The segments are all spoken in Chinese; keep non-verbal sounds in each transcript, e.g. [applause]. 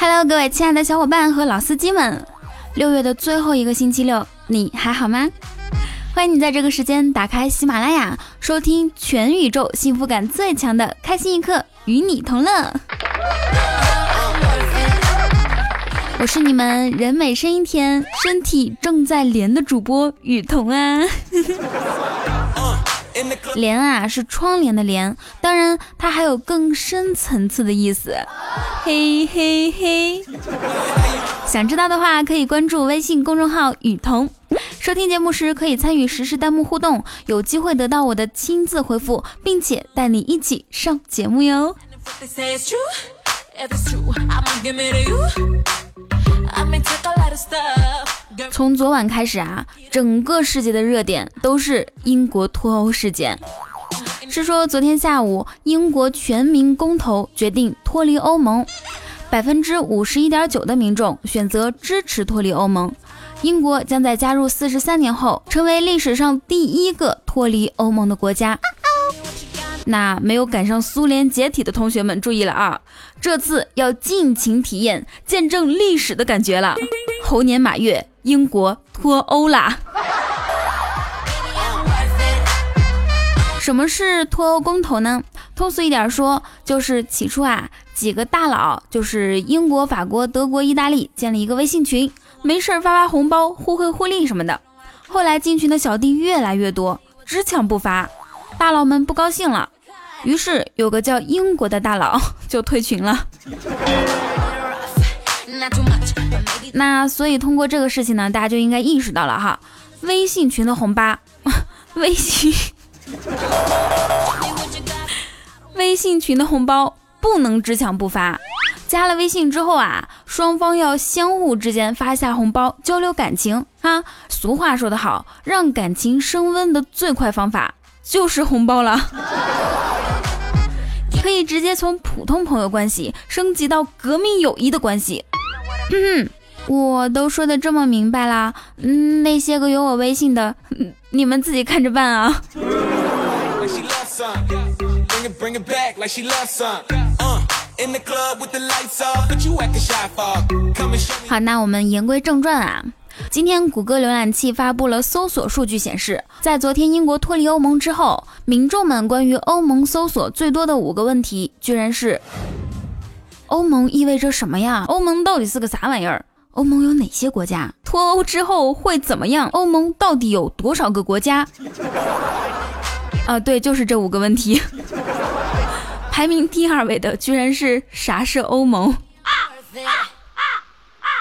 Hello，各位亲爱的小伙伴和老司机们，六月的最后一个星期六，你还好吗？欢迎你在这个时间打开喜马拉雅，收听全宇宙幸福感最强的开心一刻，与你同乐。我是你们人美声音甜、身体正在连的主播雨桐啊。帘啊是窗帘的帘，当然它还有更深层次的意思。嘿嘿嘿，想知道的话可以关注微信公众号雨桐，收听节目时可以参与实时弹幕互动，有机会得到我的亲自回复，并且带你一起上节目哟。从昨晚开始啊，整个世界的热点都是英国脱欧事件。是说昨天下午，英国全民公投决定脱离欧盟，百分之五十一点九的民众选择支持脱离欧盟。英国将在加入四十三年后，成为历史上第一个脱离欧盟的国家。那没有赶上苏联解体的同学们注意了啊！这次要尽情体验、见证历史的感觉了。猴年马月，英国脱欧啦！什么是脱欧公投呢？通俗一点说，就是起初啊，几个大佬，就是英国、法国、德国、意大利，建立一个微信群，没事发发红包、互惠互利什么的。后来进群的小弟越来越多，只抢不发，大佬们不高兴了。于是有个叫英国的大佬 [laughs] 就退群了。那所以通过这个事情呢，大家就应该意识到了哈，微信群的红包，[laughs] 微信，[laughs] 微信群的红包不能只抢不发。加了微信之后啊，双方要相互之间发下红包，交流感情啊。俗话说得好，让感情升温的最快方法就是红包了。[laughs] 可以直接从普通朋友关系升级到革命友谊的关系。嗯，我都说的这么明白啦，嗯，那些个有我微信的，你们自己看着办啊。好，那我们言归正传啊。今天，谷歌浏览器发布了搜索数据，显示，在昨天英国脱离欧盟之后，民众们关于欧盟搜索最多的五个问题，居然是：欧盟意味着什么呀？欧盟到底是个啥玩意儿？欧盟有哪些国家？脱欧之后会怎么样？欧盟到底有多少个国家？啊，对，就是这五个问题。[laughs] 排名第二位的，居然是啥是欧盟？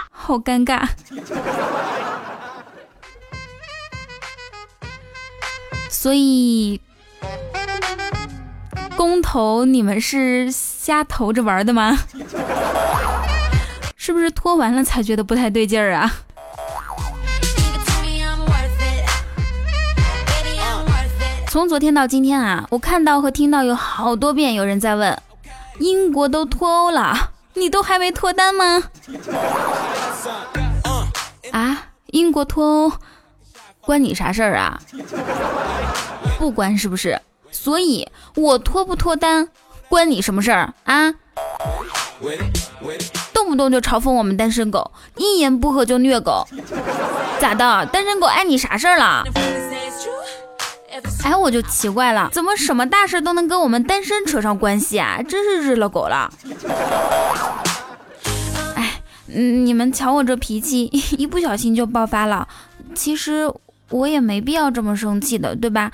好尴尬。所以，公投你们是瞎投着玩的吗？[laughs] 是不是脱完了才觉得不太对劲儿啊？从昨天到今天啊，我看到和听到有好多遍有人在问：英国都脱欧了，你都还没脱单吗？[laughs] 啊，英国脱欧。关你啥事儿啊？不关是不是？所以我脱不脱单，关你什么事儿啊？动不动就嘲讽我们单身狗，一言不合就虐狗，咋的？单身狗碍你啥事儿了？哎，我就奇怪了，怎么什么大事都能跟我们单身扯上关系啊？真是日了狗了！哎，你们瞧我这脾气，[laughs] 一不小心就爆发了。其实。我也没必要这么生气的，对吧？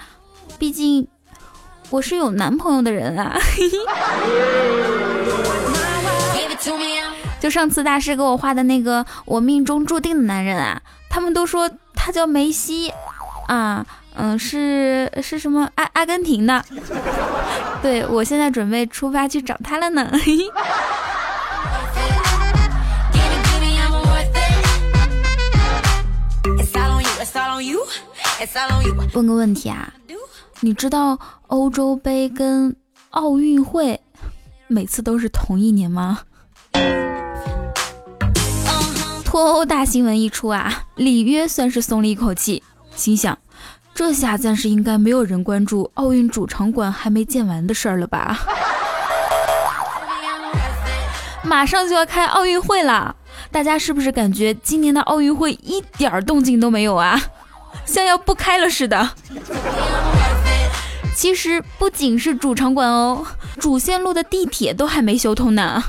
毕竟我是有男朋友的人啊。[laughs] 就上次大师给我画的那个我命中注定的男人啊，他们都说他叫梅西啊，嗯，是是什么阿阿根廷的。[laughs] 对我现在准备出发去找他了呢。[laughs] 问个问题啊，你知道欧洲杯跟奥运会每次都是同一年吗？脱欧大新闻一出啊，里约算是松了一口气，心想这下暂时应该没有人关注奥运主场馆还没建完的事儿了吧？马上就要开奥运会了，大家是不是感觉今年的奥运会一点动静都没有啊？像要不开了似的。其实不仅是主场馆哦，主线路的地铁都还没修通呢。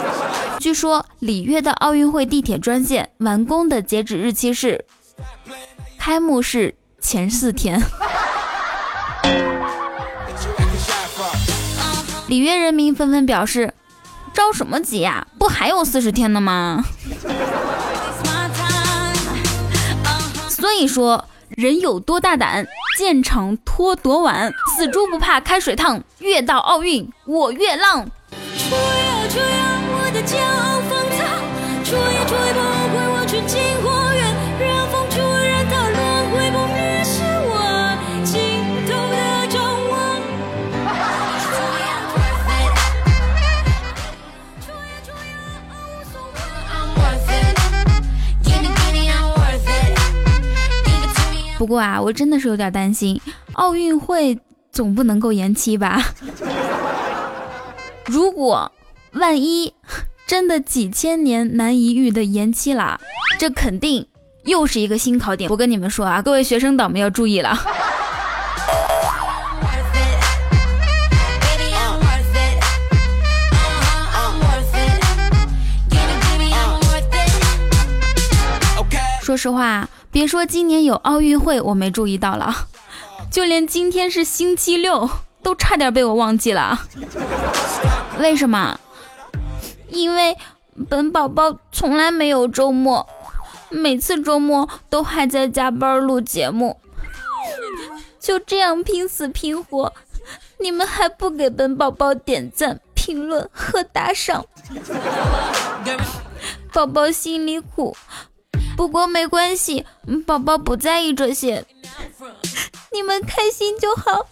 [laughs] 据说里约的奥运会地铁专线完工的截止日期是开幕式前四天。[laughs] 里约人民纷纷表示：“着什么急呀？不还有四十天呢吗？” [laughs] 所以说，人有多大胆，建厂拖多晚，死猪不怕开水烫，越到奥运我越浪。不要这样，我的骄傲放不过啊，我真的是有点担心，奥运会总不能够延期吧？[laughs] 如果万一真的几千年难一遇的延期了，这肯定又是一个新考点。我跟你们说啊，各位学生党们要注意了。说实话。别说今年有奥运会，我没注意到了，就连今天是星期六都差点被我忘记了。为什么？因为本宝宝从来没有周末，每次周末都还在加班录节目，就这样拼死拼活，你们还不给本宝宝点赞、评论和打赏，宝宝心里苦。不过没关系，宝宝不在意这些，[laughs] 你们开心就好。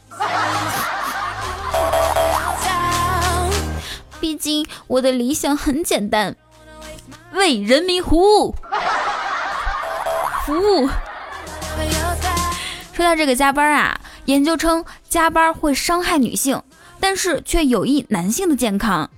毕竟我的理想很简单，为人民服务。服务。说到这个加班啊，研究称加班会伤害女性，但是却有益男性的健康。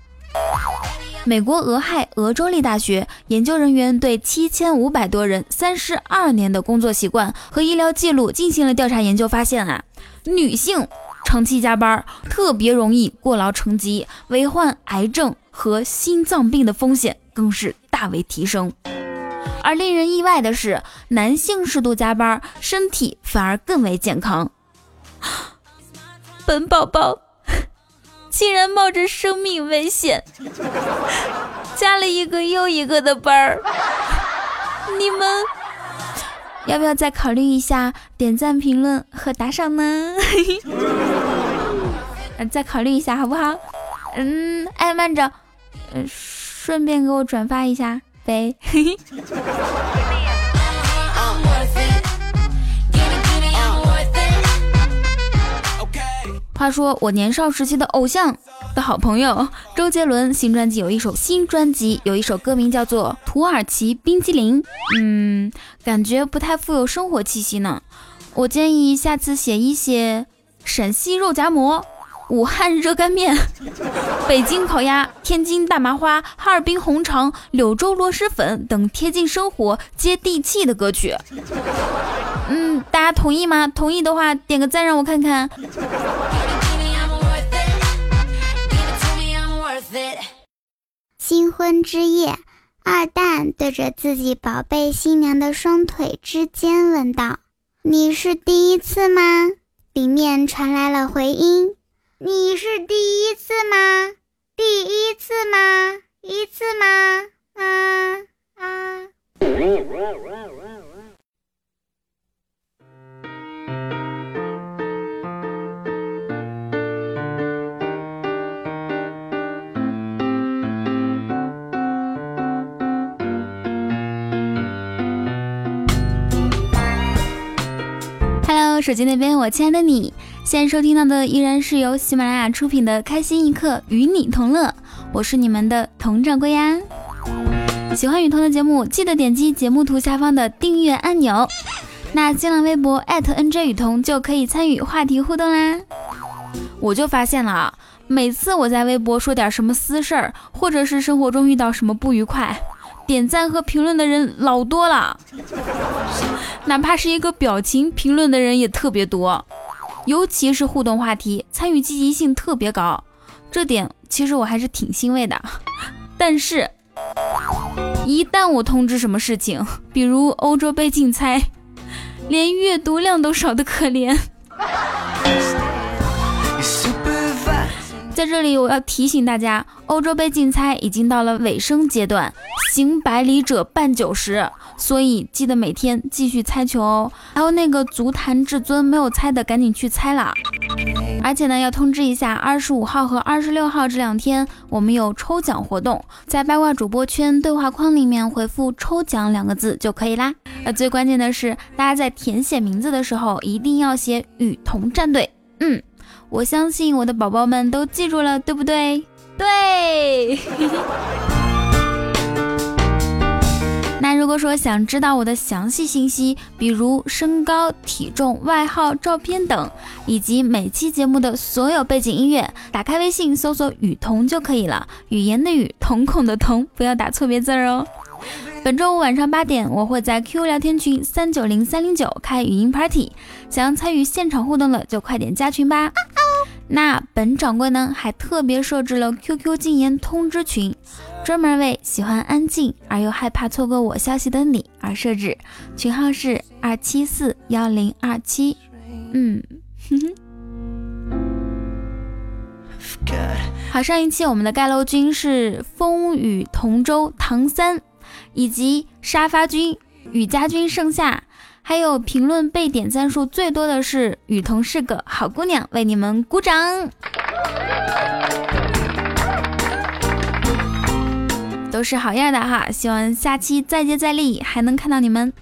美国俄亥俄州立大学研究人员对七千五百多人三十二年的工作习惯和医疗记录进行了调查研究，发现啊，女性长期加班特别容易过劳成疾，罹患癌症和心脏病的风险更是大为提升。而令人意外的是，男性适度加班，身体反而更为健康。[gasps] 本宝宝。竟然冒着生命危险，加了一个又一个的班儿，你们要不要再考虑一下点赞、评论和打赏呢？嗯 [laughs] 再考虑一下好不好？嗯，哎，慢着，嗯，顺便给我转发一下呗。嘿 [laughs] 嘿话说我年少时期的偶像的好朋友周杰伦新专辑有一首新专辑有一首歌名叫做《土耳其冰激凌》，嗯，感觉不太富有生活气息呢。我建议下次写一写陕西肉夹馍、武汉热干面、[laughs] 北京烤鸭、天津大麻花、哈尔滨红肠、柳州螺蛳粉等贴近生活、接地气的歌曲。大家同意吗？同意的话点个赞让我看看。新婚之夜，二蛋对着自己宝贝新娘的双腿之间问道：“你是第一次吗？”里面传来了回音：“你是第一次吗？第一次吗？一次吗？啊啊！”手机那边，我亲爱的你，现在收听到的依然是由喜马拉雅出品的《开心一刻，与你同乐》，我是你们的佟掌柜呀。喜欢雨桐的节目，记得点击节目图下方的订阅按钮。那新浪微博 @NJ 雨桐就可以参与话题互动啦。我就发现了啊，每次我在微博说点什么私事儿，或者是生活中遇到什么不愉快，点赞和评论的人老多了，哪怕是一个表情评论的人也特别多，尤其是互动话题，参与积极性特别高，这点其实我还是挺欣慰的。[laughs] 但是，一旦我通知什么事情，比如欧洲杯竞猜，连阅读量都少得可怜。在这里，我要提醒大家，欧洲杯竞猜已经到了尾声阶段，行百里者半九十，所以记得每天继续猜球哦。还有那个足坛至尊没有猜的，赶紧去猜啦！而且呢，要通知一下，二十五号和二十六号这两天我们有抽奖活动，在八卦主播圈对话框里面回复“抽奖”两个字就可以啦。呃，最关键的是，大家在填写名字的时候一定要写“雨桐战队”。嗯。我相信我的宝宝们都记住了，对不对？对。[laughs] 那如果说想知道我的详细信息，比如身高、体重、外号、照片等，以及每期节目的所有背景音乐，打开微信搜索“雨桐”就可以了。语言的语，瞳孔的瞳，不要打错别字哦。本周五晚上八点，我会在 QQ 聊天群三九零三零九开语音 party，想要参与现场互动的就快点加群吧。那本掌柜呢，还特别设置了 QQ 禁言通知群，专门为喜欢安静而又害怕错过我消息的你而设置，群号是二七四幺零二七。嗯，哼哼。好，上一期我们的盖楼君是风雨同舟唐三，以及沙发君雨家君盛夏。还有评论被点赞数最多的是雨桐是个好姑娘，为你们鼓掌，都是好样的哈！希望下期再接再厉，还能看到你们。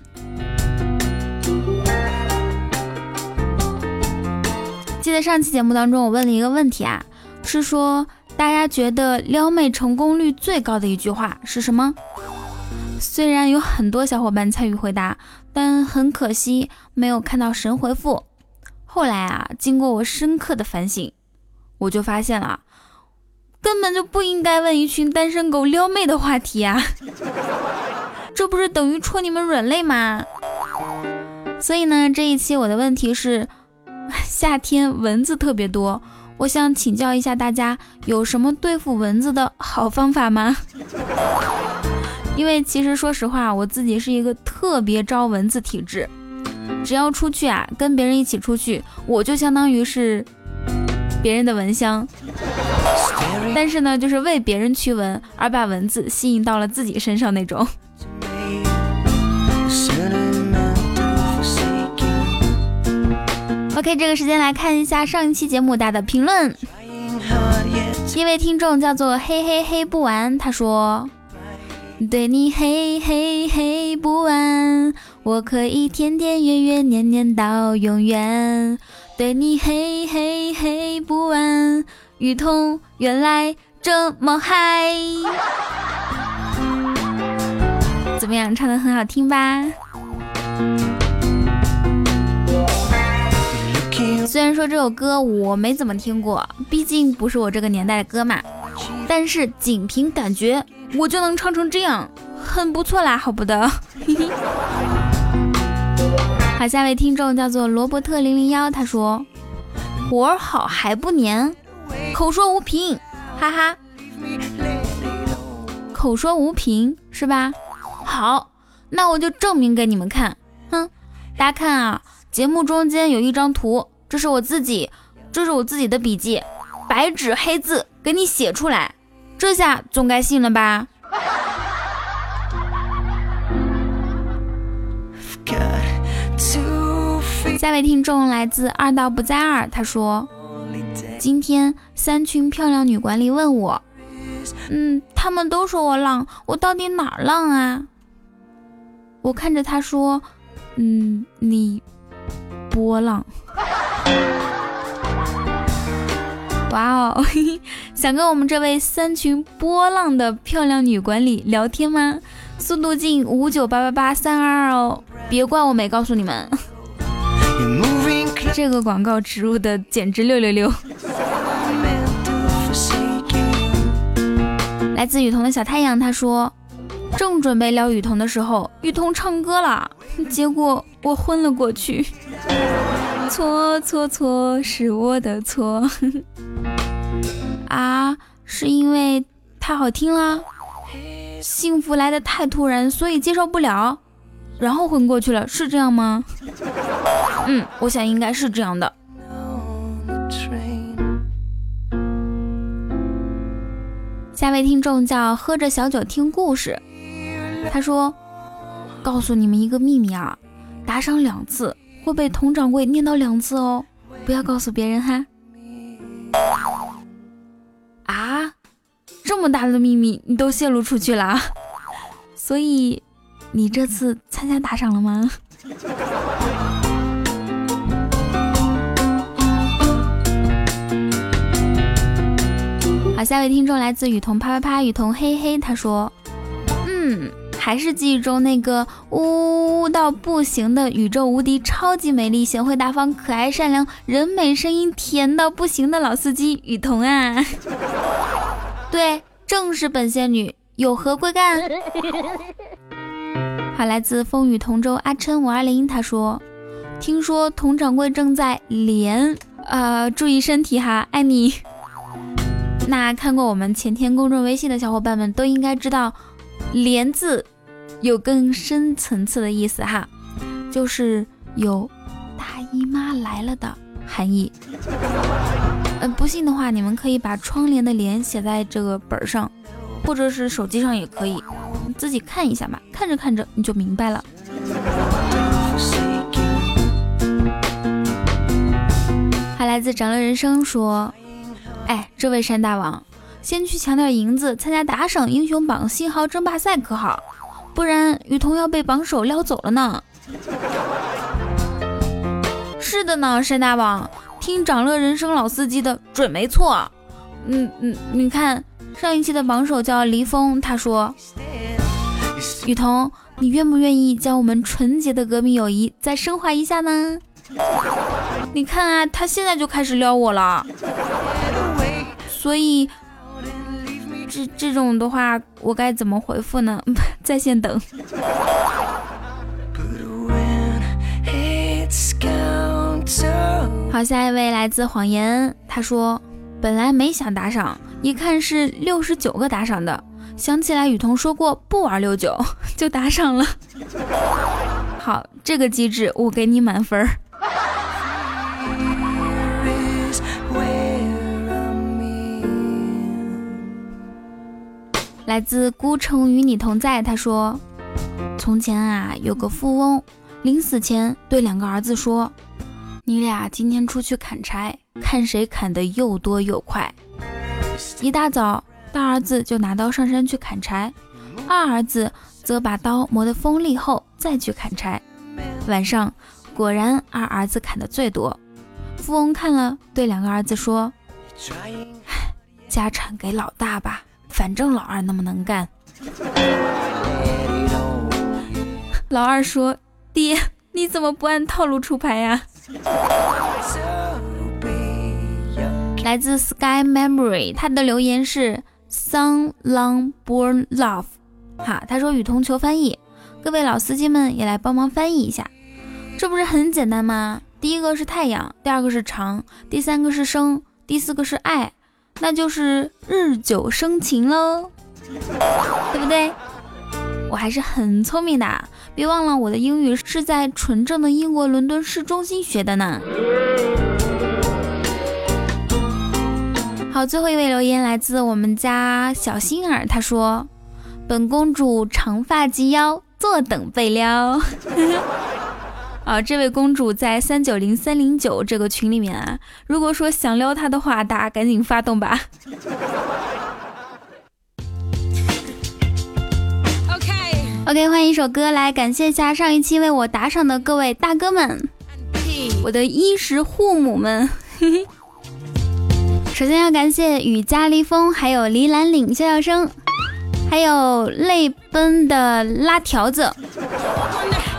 记得上期节目当中我问了一个问题啊，是说大家觉得撩妹成功率最高的一句话是什么？虽然有很多小伙伴参与回答。但很可惜，没有看到神回复。后来啊，经过我深刻的反省，我就发现了，根本就不应该问一群单身狗撩妹的话题啊！[laughs] 这不是等于戳你们软肋吗？所以呢，这一期我的问题是：夏天蚊子特别多，我想请教一下大家，有什么对付蚊子的好方法吗？因为其实说实话，我自己是一个特别招蚊子体质，只要出去啊，跟别人一起出去，我就相当于是别人的蚊香。但是呢，就是为别人驱蚊而把蚊子吸引到了自己身上那种。OK，这个时间来看一下上一期节目大的评论。一位听众叫做嘿嘿嘿不完，他说。对你嘿嘿嘿不完，我可以天天月月年年到永远。对你嘿嘿嘿不完，雨桐原来这么嗨。怎么样，唱的很好听吧？虽然说这首歌我没怎么听过，毕竟不是我这个年代的歌嘛，但是仅凭感觉。我就能唱成这样，很不错啦，好不的。[laughs] 好，下位听众叫做罗伯特零零幺，他说活好还不粘，口说无凭，哈哈。口说无凭是吧？好，那我就证明给你们看。哼，大家看啊，节目中间有一张图，这是我自己，这是我自己的笔记，白纸黑字给你写出来。这下总该信了吧？下位听众来自二道不在二，他说：“今天三群漂亮女管理问我，嗯，他们都说我浪，我到底哪儿浪啊？”我看着他说：“嗯，你波浪。” [laughs] 想跟我们这位三群波浪的漂亮女管理聊天吗？速度进五九八八八三二二哦，别怪我没告诉你们。[laughs] 这个广告植入的简直六六六。[laughs] 来自雨桐的小太阳，他说，正准备撩雨桐的时候，雨桐唱歌了，结果我昏了过去。错错错，是我的错。啊，是因为太好听了，幸福来的太突然，所以接受不了，然后昏过去了，是这样吗？[laughs] 嗯，我想应该是这样的。下位听众叫喝着小酒听故事，他说：“告诉你们一个秘密啊，打赏两次会被佟掌柜念叨两次哦，不要告诉别人哈。”这么大的秘密你都泄露出去了，[laughs] 所以你这次参加打赏了吗？好下一位听众来自雨桐啪啪啪，雨桐嘿嘿，他说：“嗯，还是记忆中那个呜呜到不行的宇宙无敌、超级美丽、贤惠大方、可爱善良、人美声音甜到不行的老司机雨桐啊！对，正是本仙女，有何贵干？” [laughs] 好，来自风雨同舟阿琛五二零，他说：“听说佟掌柜正在连，呃，注意身体哈，爱你。[laughs] ”那看过我们前天公众微信的小伙伴们都应该知道，“连”字有更深层次的意思哈，就是有大姨妈来了的含义。嗯，不信的话，你们可以把窗帘的“帘”写在这个本上，或者是手机上也可以，自己看一下嘛，看着看着你就明白了。还来自长乐人生说。哎，这位山大王，先去抢点银子，参加打赏英雄榜信号争霸赛可好？不然雨桐要被榜首撩走了呢。是的呢，山大王，听长乐人生老司机的准没错。嗯嗯，你看上一期的榜首叫黎峰，他说，雨桐，你愿不愿意将我们纯洁的革命友谊再升华一下呢？你看啊，他现在就开始撩我了。所以，这这种的话，我该怎么回复呢？[laughs] 在线等。好，下一位来自谎言，他说：“本来没想打赏，一看是六十九个打赏的，想起来雨桐说过不玩六九，就打赏了。[laughs] 好，这个机制我给你满分。”来自孤城与你同在，他说：“从前啊，有个富翁，临死前对两个儿子说：‘你俩今天出去砍柴，看谁砍得又多又快。’一大早，大儿子就拿刀上山去砍柴，二儿子则把刀磨得锋利后再去砍柴。晚上，果然二儿子砍得最多。富翁看了，对两个儿子说：‘家产给老大吧。’”反正老二那么能干，[laughs] 老二说：“爹，你怎么不按套路出牌呀？” [laughs] 来自 Sky Memory，他的留言是 “Sun Long Born Love”，哈，他说雨桐求翻译，各位老司机们也来帮忙翻译一下，这不是很简单吗？第一个是太阳，第二个是长，第三个是生，第四个是爱。那就是日久生情喽，对不对？我还是很聪明的，别忘了我的英语是在纯正的英国伦敦市中心学的呢。好，最后一位留言来自我们家小心儿，他说：“本公主长发及腰，坐等被撩。[laughs] ”啊，这位公主在三九零三零九这个群里面啊，如果说想撩她的话，大家赶紧发动吧。OK，换一首歌来感谢一下上一期为我打赏的各位大哥们，我的衣食父母们。[laughs] 首先要感谢雨加离风，还有离兰岭笑笑声，还有泪奔的拉条子。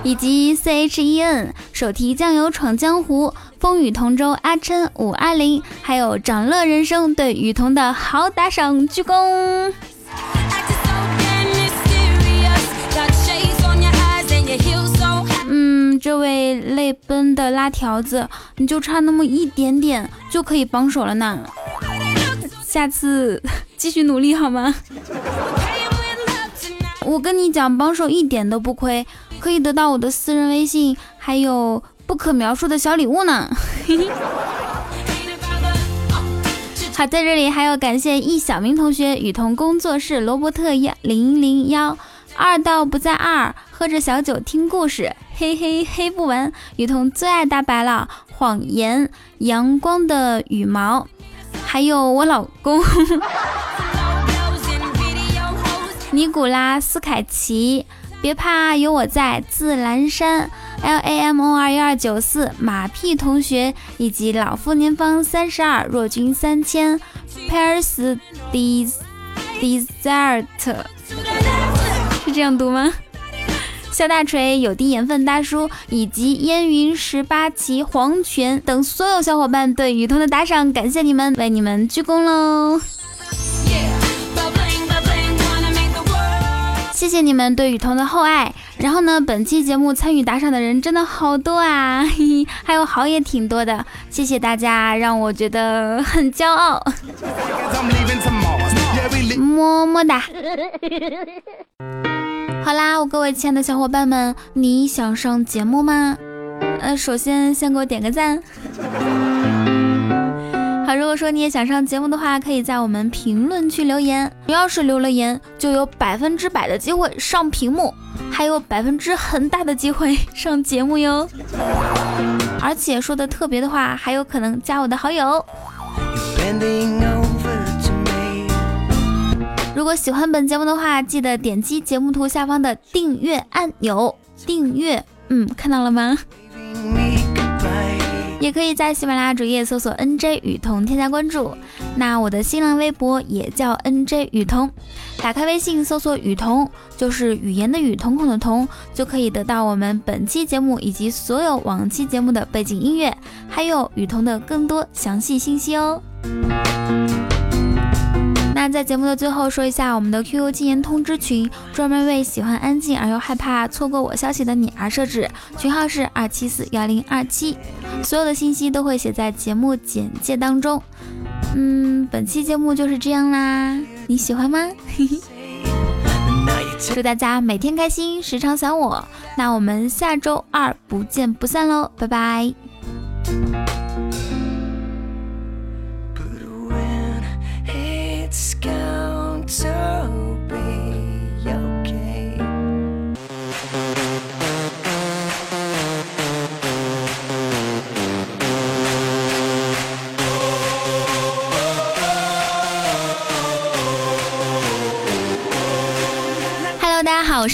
以及 C H E N 手提酱油闯江湖，风雨同舟阿琛五二零，还有长乐人生对雨桐的好打赏，鞠躬。这位泪奔的拉条子，你就差那么一点点就可以帮手了呢。下次继续努力好吗？我跟你讲，帮手一点都不亏，可以得到我的私人微信，还有不可描述的小礼物呢。[laughs] 好，在这里还要感谢易小明同学、雨桐工作室、罗伯特幺零零幺。二到不在二，喝着小酒听故事，嘿嘿嘿不完。雨桐最爱大白了，谎言，阳光的羽毛，还有我老公，[laughs] 尼古拉斯凯奇，别怕有我在，自蓝山，L A M O 二幺二九四，马屁同学，以及老夫年方三十二，若君三千，Pairs Desert。这样读吗？[laughs] 肖大锤、有滴盐分大叔以及烟云十八骑黄泉等所有小伙伴对雨桐的打赏，感谢你们，为你们鞠躬喽！谢谢你们对雨桐的厚爱。然后呢，本期节目参与打赏的人真的好多啊，嘿 [laughs] 嘿还有好也挺多的，谢谢大家，让我觉得很骄傲。么么哒。好啦，我各位亲爱的小伙伴们，你想上节目吗？呃，首先先给我点个赞。好，如果说你也想上节目的话，可以在我们评论区留言。你要是留了言，就有百分之百的机会上屏幕，还有百分之很大的机会 [laughs] 上节目哟。而且说的特别的话，还有可能加我的好友。如果喜欢本节目的话，记得点击节目图下方的订阅按钮订阅。嗯，看到了吗？也可以在喜马拉雅主页搜索 NJ 雨桐添加关注。那我的新浪微博也叫 NJ 雨桐，打开微信搜索雨桐，就是语言的语，瞳孔的瞳，就可以得到我们本期节目以及所有往期节目的背景音乐，还有雨桐的更多详细信息哦。那在节目的最后说一下，我们的 QQ 禁言通知群专门为喜欢安静而又害怕错过我消息的你而设置，群号是二七四幺零二七，所有的信息都会写在节目简介当中。嗯，本期节目就是这样啦，你喜欢吗？[laughs] 祝大家每天开心，时常想我。那我们下周二不见不散喽，拜拜。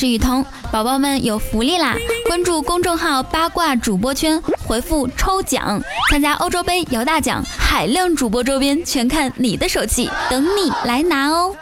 雨桐，宝宝们有福利啦！关注公众号八卦主播圈，回复抽奖，参加欧洲杯摇大奖，海量主播周边全看你的手气，等你来拿哦！